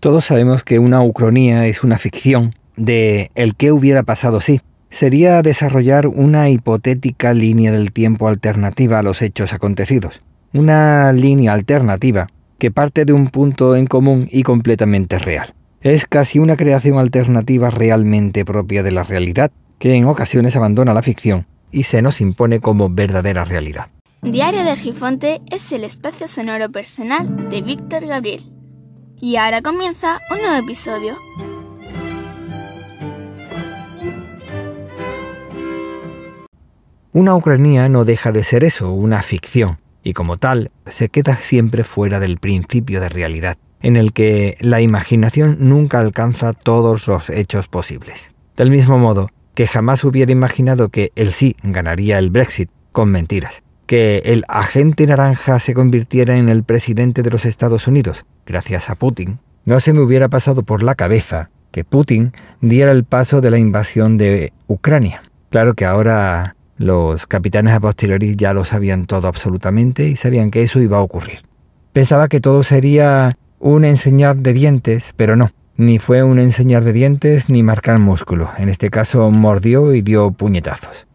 Todos sabemos que una ucronía es una ficción de el qué hubiera pasado si. Sería desarrollar una hipotética línea del tiempo alternativa a los hechos acontecidos. Una línea alternativa que parte de un punto en común y completamente real. Es casi una creación alternativa realmente propia de la realidad, que en ocasiones abandona la ficción y se nos impone como verdadera realidad. Diario de Gifonte es el espacio sonoro personal de Víctor Gabriel. Y ahora comienza un nuevo episodio. Una ucrania no deja de ser eso, una ficción, y como tal se queda siempre fuera del principio de realidad, en el que la imaginación nunca alcanza todos los hechos posibles. Del mismo modo que jamás hubiera imaginado que el sí ganaría el Brexit con mentiras, que el agente naranja se convirtiera en el presidente de los Estados Unidos, gracias a Putin, no se me hubiera pasado por la cabeza que Putin diera el paso de la invasión de Ucrania. Claro que ahora los capitanes a posteriori ya lo sabían todo absolutamente y sabían que eso iba a ocurrir. Pensaba que todo sería un enseñar de dientes, pero no. Ni fue un enseñar de dientes ni marcar músculo. En este caso mordió y dio puñetazos.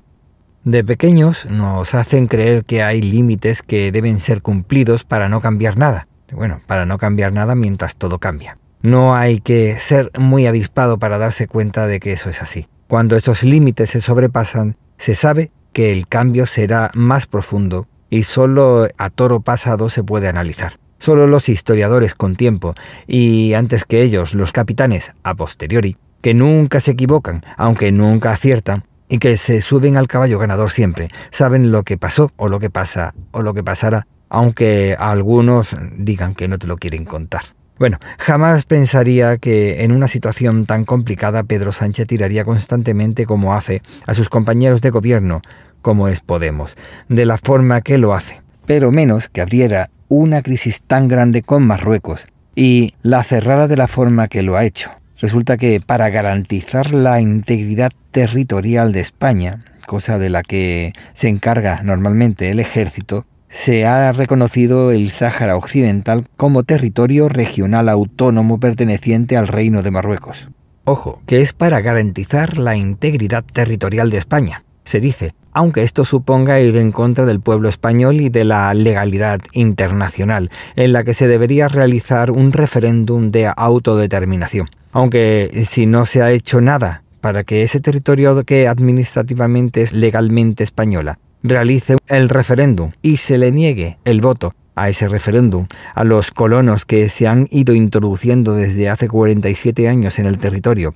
De pequeños nos hacen creer que hay límites que deben ser cumplidos para no cambiar nada. Bueno, para no cambiar nada mientras todo cambia. No hay que ser muy avispado para darse cuenta de que eso es así. Cuando esos límites se sobrepasan, se sabe que el cambio será más profundo y solo a toro pasado se puede analizar. Solo los historiadores con tiempo, y antes que ellos los capitanes a posteriori, que nunca se equivocan, aunque nunca aciertan, y que se suben al caballo ganador siempre, saben lo que pasó o lo que pasa o lo que pasará, aunque algunos digan que no te lo quieren contar. Bueno, jamás pensaría que en una situación tan complicada Pedro Sánchez tiraría constantemente como hace a sus compañeros de gobierno, como es Podemos, de la forma que lo hace, pero menos que abriera una crisis tan grande con Marruecos y la cerrara de la forma que lo ha hecho. Resulta que para garantizar la integridad territorial de España, cosa de la que se encarga normalmente el ejército, se ha reconocido el Sáhara Occidental como territorio regional autónomo perteneciente al Reino de Marruecos. Ojo, que es para garantizar la integridad territorial de España. Se dice, aunque esto suponga ir en contra del pueblo español y de la legalidad internacional, en la que se debería realizar un referéndum de autodeterminación. Aunque si no se ha hecho nada para que ese territorio que administrativamente es legalmente española realice el referéndum y se le niegue el voto a ese referéndum, a los colonos que se han ido introduciendo desde hace 47 años en el territorio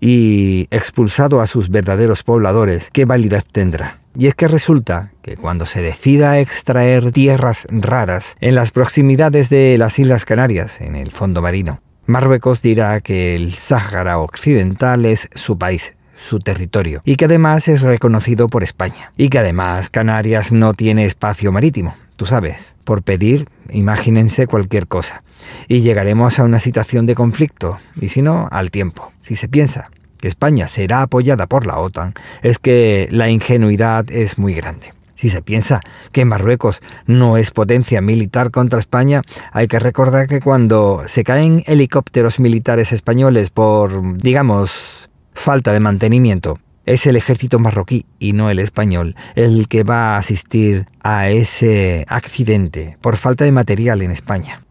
y expulsado a sus verdaderos pobladores, ¿qué validez tendrá? Y es que resulta que cuando se decida extraer tierras raras en las proximidades de las Islas Canarias, en el fondo marino, Marruecos dirá que el Sáhara Occidental es su país, su territorio, y que además es reconocido por España, y que además Canarias no tiene espacio marítimo, tú sabes, por pedir, imagínense cualquier cosa, y llegaremos a una situación de conflicto, y si no, al tiempo. Si se piensa que España será apoyada por la OTAN, es que la ingenuidad es muy grande. Si se piensa que Marruecos no es potencia militar contra España, hay que recordar que cuando se caen helicópteros militares españoles por, digamos, falta de mantenimiento, es el ejército marroquí y no el español el que va a asistir a ese accidente por falta de material en España.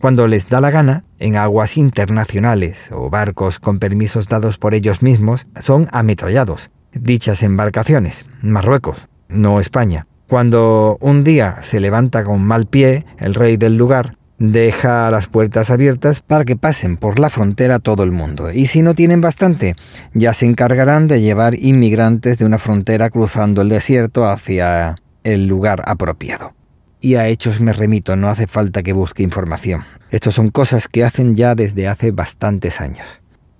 Cuando les da la gana, en aguas internacionales o barcos con permisos dados por ellos mismos, son ametrallados. Dichas embarcaciones, Marruecos, no España. Cuando un día se levanta con mal pie el rey del lugar, deja las puertas abiertas para que pasen por la frontera todo el mundo. Y si no tienen bastante, ya se encargarán de llevar inmigrantes de una frontera cruzando el desierto hacia el lugar apropiado. Y a hechos me remito, no hace falta que busque información. Estas son cosas que hacen ya desde hace bastantes años.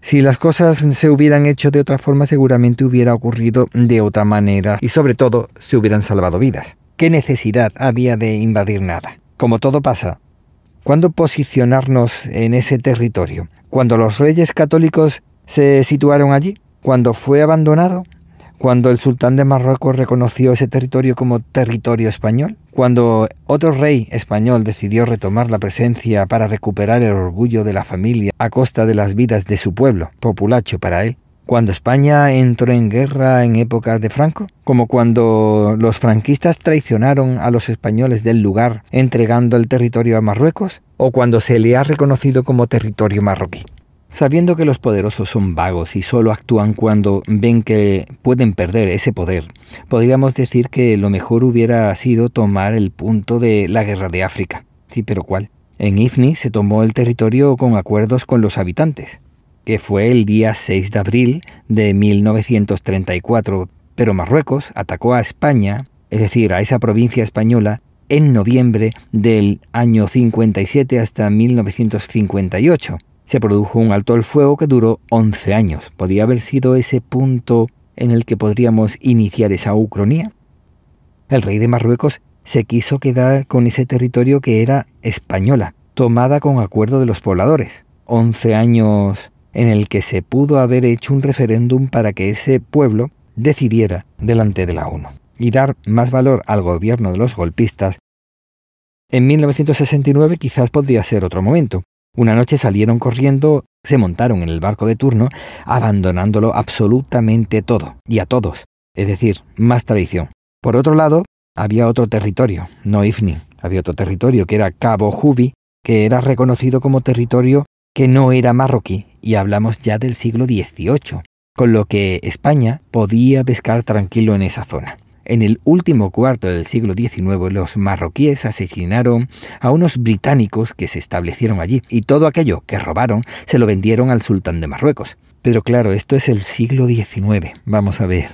Si las cosas se hubieran hecho de otra forma, seguramente hubiera ocurrido de otra manera y sobre todo se hubieran salvado vidas. ¿Qué necesidad había de invadir nada? Como todo pasa, ¿Cuándo posicionarnos en ese territorio? ¿Cuando los reyes católicos se situaron allí? ¿Cuando fue abandonado? ¿Cuando el sultán de Marruecos reconoció ese territorio como territorio español? Cuando otro rey español decidió retomar la presencia para recuperar el orgullo de la familia a costa de las vidas de su pueblo, populacho para él, cuando España entró en guerra en épocas de Franco, como cuando los franquistas traicionaron a los españoles del lugar entregando el territorio a Marruecos, o cuando se le ha reconocido como territorio marroquí. Sabiendo que los poderosos son vagos y solo actúan cuando ven que pueden perder ese poder, podríamos decir que lo mejor hubiera sido tomar el punto de la guerra de África. Sí, pero ¿cuál? En Ifni se tomó el territorio con acuerdos con los habitantes que fue el día 6 de abril de 1934, pero Marruecos atacó a España, es decir, a esa provincia española, en noviembre del año 57 hasta 1958. Se produjo un alto el fuego que duró 11 años. ¿Podría haber sido ese punto en el que podríamos iniciar esa ucronía? El rey de Marruecos se quiso quedar con ese territorio que era española, tomada con acuerdo de los pobladores. 11 años en el que se pudo haber hecho un referéndum para que ese pueblo decidiera delante de la ONU y dar más valor al gobierno de los golpistas. En 1969 quizás podría ser otro momento. Una noche salieron corriendo, se montaron en el barco de turno, abandonándolo absolutamente todo, y a todos, es decir, más tradición. Por otro lado, había otro territorio, no Ifni, había otro territorio que era Cabo Jubi, que era reconocido como territorio que no era marroquí y hablamos ya del siglo XVIII, con lo que España podía pescar tranquilo en esa zona. En el último cuarto del siglo XIX los marroquíes asesinaron a unos británicos que se establecieron allí y todo aquello que robaron se lo vendieron al sultán de Marruecos. Pero claro, esto es el siglo XIX, vamos a ver.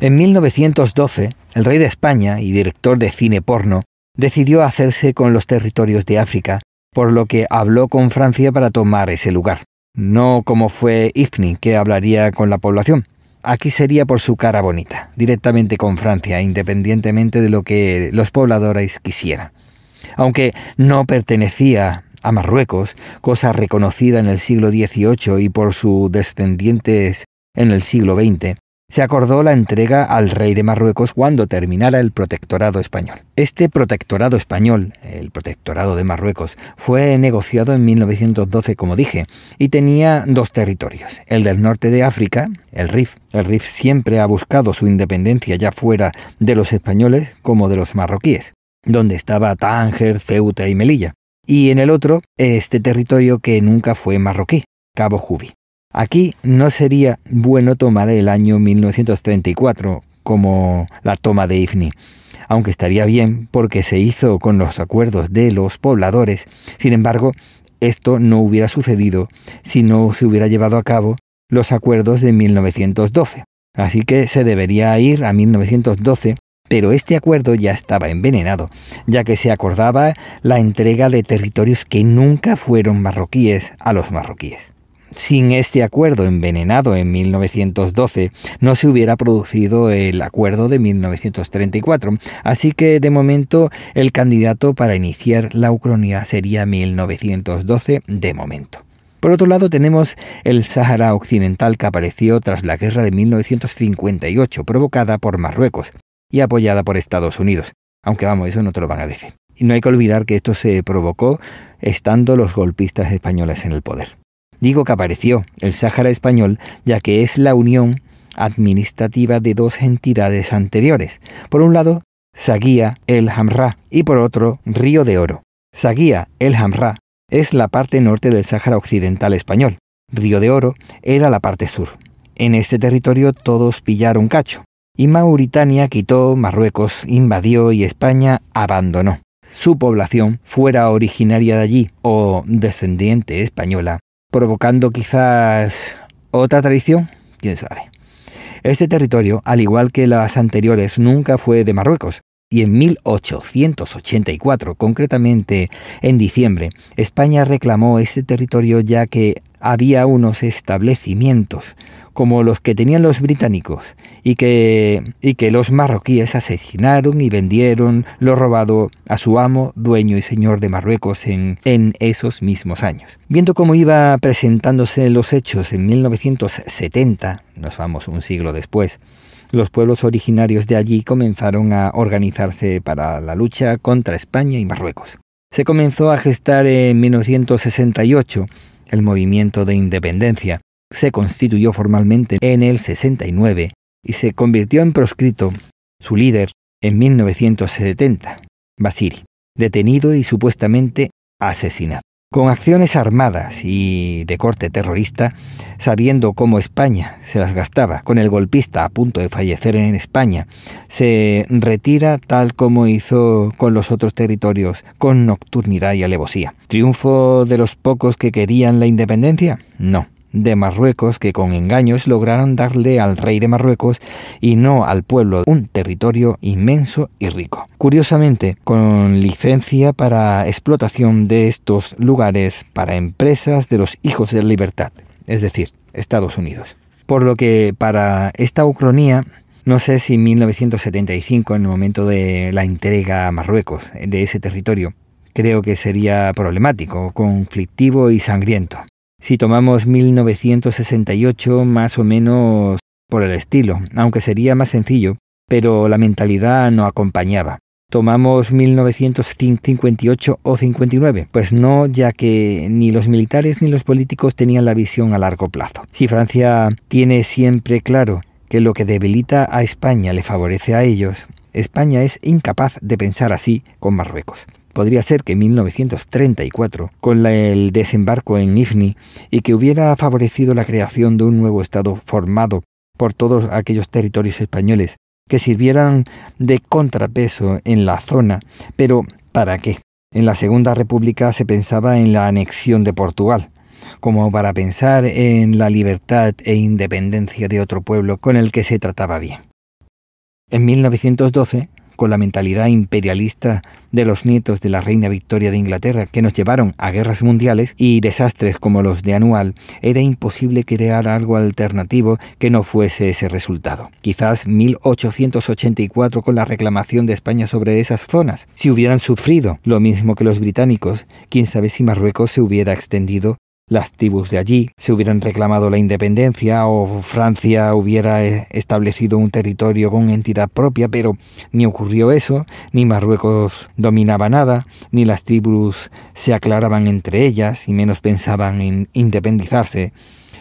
En 1912, el rey de España y director de cine porno decidió hacerse con los territorios de África, por lo que habló con Francia para tomar ese lugar no como fue Ifni, que hablaría con la población. Aquí sería por su cara bonita, directamente con Francia, independientemente de lo que los pobladores quisieran. Aunque no pertenecía a Marruecos, cosa reconocida en el siglo XVIII y por sus descendientes en el siglo XX, se acordó la entrega al rey de Marruecos cuando terminara el protectorado español. Este protectorado español, el protectorado de Marruecos, fue negociado en 1912, como dije, y tenía dos territorios, el del norte de África, el Rif. El Rif siempre ha buscado su independencia ya fuera de los españoles como de los marroquíes, donde estaba Tánger, Ceuta y Melilla. Y en el otro, este territorio que nunca fue marroquí, Cabo Jubi. Aquí no sería bueno tomar el año 1934 como la toma de Ifni, aunque estaría bien porque se hizo con los acuerdos de los pobladores. Sin embargo, esto no hubiera sucedido si no se hubiera llevado a cabo los acuerdos de 1912. Así que se debería ir a 1912 pero este acuerdo ya estaba envenenado, ya que se acordaba la entrega de territorios que nunca fueron marroquíes a los marroquíes. Sin este acuerdo envenenado en 1912 no se hubiera producido el acuerdo de 1934, así que de momento el candidato para iniciar la Ucrania sería 1912 de momento. Por otro lado tenemos el Sáhara Occidental que apareció tras la guerra de 1958 provocada por Marruecos y apoyada por Estados Unidos, aunque vamos, eso no te lo van a decir. Y no hay que olvidar que esto se provocó estando los golpistas españoles en el poder. Digo que apareció el Sáhara español, ya que es la unión administrativa de dos entidades anteriores. Por un lado, Saguía el Hamra y por otro, Río de Oro. Saguía el Hamra es la parte norte del Sáhara occidental español. Río de Oro era la parte sur. En este territorio todos pillaron cacho. Y Mauritania quitó, Marruecos invadió y España abandonó. Su población, fuera originaria de allí o descendiente española, provocando quizás otra tradición, quién sabe. Este territorio, al igual que las anteriores, nunca fue de Marruecos, y en 1884, concretamente en diciembre, España reclamó este territorio ya que había unos establecimientos como los que tenían los británicos y que, y que los marroquíes asesinaron y vendieron lo robado a su amo, dueño y señor de Marruecos en, en esos mismos años. Viendo cómo iba presentándose los hechos en 1970, nos vamos un siglo después, los pueblos originarios de allí comenzaron a organizarse para la lucha contra España y Marruecos. Se comenzó a gestar en 1968 el movimiento de independencia. Se constituyó formalmente en el 69 y se convirtió en proscrito su líder en 1970, Basiri, detenido y supuestamente asesinado. Con acciones armadas y de corte terrorista, sabiendo cómo España se las gastaba, con el golpista a punto de fallecer en España, se retira tal como hizo con los otros territorios, con nocturnidad y alevosía. ¿Triunfo de los pocos que querían la independencia? No de Marruecos que con engaños lograron darle al rey de Marruecos y no al pueblo un territorio inmenso y rico. Curiosamente, con licencia para explotación de estos lugares para empresas de los hijos de la libertad, es decir, Estados Unidos. Por lo que para esta ucronía no sé si en 1975, en el momento de la entrega a Marruecos de ese territorio, creo que sería problemático, conflictivo y sangriento. Si tomamos 1968, más o menos por el estilo, aunque sería más sencillo, pero la mentalidad no acompañaba. Tomamos 1958 o 59, pues no, ya que ni los militares ni los políticos tenían la visión a largo plazo. Si Francia tiene siempre claro que lo que debilita a España le favorece a ellos, España es incapaz de pensar así con Marruecos podría ser que en 1934, con el desembarco en Ifni, y que hubiera favorecido la creación de un nuevo Estado formado por todos aquellos territorios españoles que sirvieran de contrapeso en la zona, pero ¿para qué? En la Segunda República se pensaba en la anexión de Portugal, como para pensar en la libertad e independencia de otro pueblo con el que se trataba bien. En 1912, con la mentalidad imperialista de los nietos de la reina Victoria de Inglaterra que nos llevaron a guerras mundiales y desastres como los de Anual, era imposible crear algo alternativo que no fuese ese resultado. Quizás 1884 con la reclamación de España sobre esas zonas. Si hubieran sufrido lo mismo que los británicos, quién sabe si Marruecos se hubiera extendido las tribus de allí se hubieran reclamado la independencia o Francia hubiera eh, establecido un territorio con entidad propia, pero ni ocurrió eso, ni Marruecos dominaba nada, ni las tribus se aclaraban entre ellas y menos pensaban en independizarse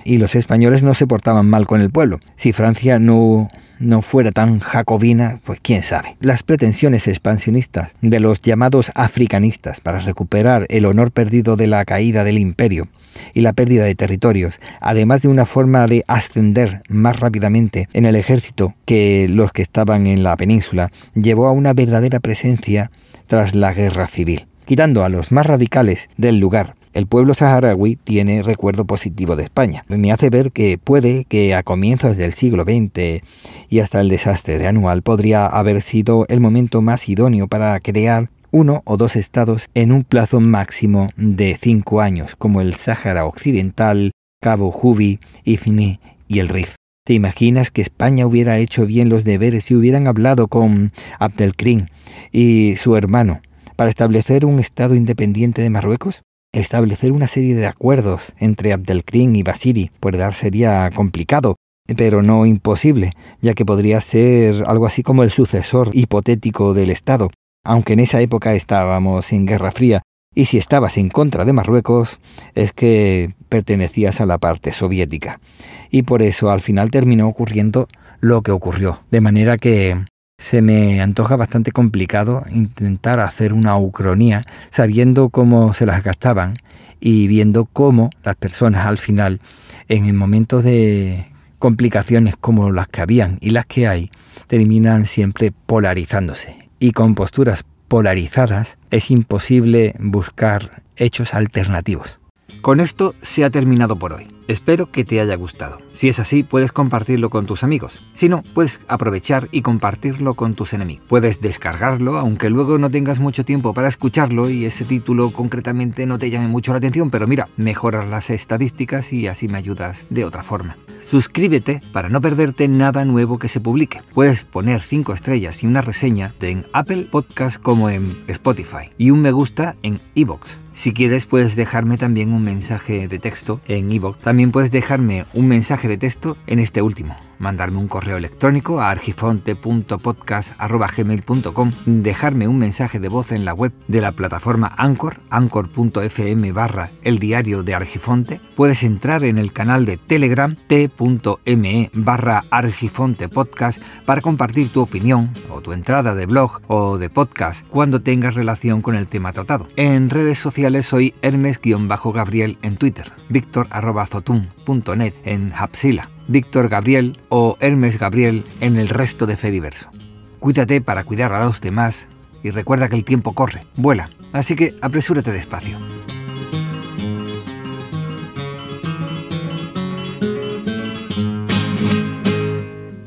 y los españoles no se portaban mal con el pueblo. Si Francia no, no fuera tan jacobina, pues quién sabe. Las pretensiones expansionistas de los llamados africanistas para recuperar el honor perdido de la caída del imperio y la pérdida de territorios, además de una forma de ascender más rápidamente en el ejército que los que estaban en la península, llevó a una verdadera presencia tras la guerra civil. Quitando a los más radicales del lugar, el pueblo saharaui tiene recuerdo positivo de España. Me hace ver que puede que a comienzos del siglo XX y hasta el desastre de Anual podría haber sido el momento más idóneo para crear uno o dos estados en un plazo máximo de cinco años, como el Sáhara Occidental, Cabo Jubi, Ifni y el Rif. ¿Te imaginas que España hubiera hecho bien los deberes y hubieran hablado con Abdelkrim y su hermano para establecer un Estado independiente de Marruecos? Establecer una serie de acuerdos entre Abdelkrim y Basiri, pues dar sería complicado, pero no imposible, ya que podría ser algo así como el sucesor hipotético del Estado, aunque en esa época estábamos en Guerra Fría, y si estabas en contra de Marruecos es que pertenecías a la parte soviética. Y por eso al final terminó ocurriendo lo que ocurrió. De manera que se me antoja bastante complicado intentar hacer una ucronía sabiendo cómo se las gastaban y viendo cómo las personas al final, en momentos de complicaciones como las que habían y las que hay, terminan siempre polarizándose y con posturas polarizadas es imposible buscar hechos alternativos. Con esto se ha terminado por hoy. Espero que te haya gustado. Si es así, puedes compartirlo con tus amigos. Si no, puedes aprovechar y compartirlo con tus enemigos. Puedes descargarlo, aunque luego no tengas mucho tiempo para escucharlo y ese título concretamente no te llame mucho la atención, pero mira, mejoras las estadísticas y así me ayudas de otra forma. Suscríbete para no perderte nada nuevo que se publique. Puedes poner 5 estrellas y una reseña en Apple Podcast como en Spotify y un me gusta en iVoox. Si quieres puedes dejarme también un mensaje de texto en iVoox. También puedes dejarme un mensaje de texto en este último. Mandarme un correo electrónico a argifonte.podcast.gmail.com, dejarme un mensaje de voz en la web de la plataforma Anchor, anchor.fm barra el diario de Argifonte. Puedes entrar en el canal de Telegram t.me barra Argifonte Podcast para compartir tu opinión o tu entrada de blog o de podcast cuando tengas relación con el tema tratado. En redes sociales soy Hermes-Gabriel en Twitter, victor.zotum.net en Hapsila Víctor Gabriel o Hermes Gabriel en el resto de Fediverso. Cuídate para cuidar a los demás y recuerda que el tiempo corre, vuela, así que apresúrate despacio.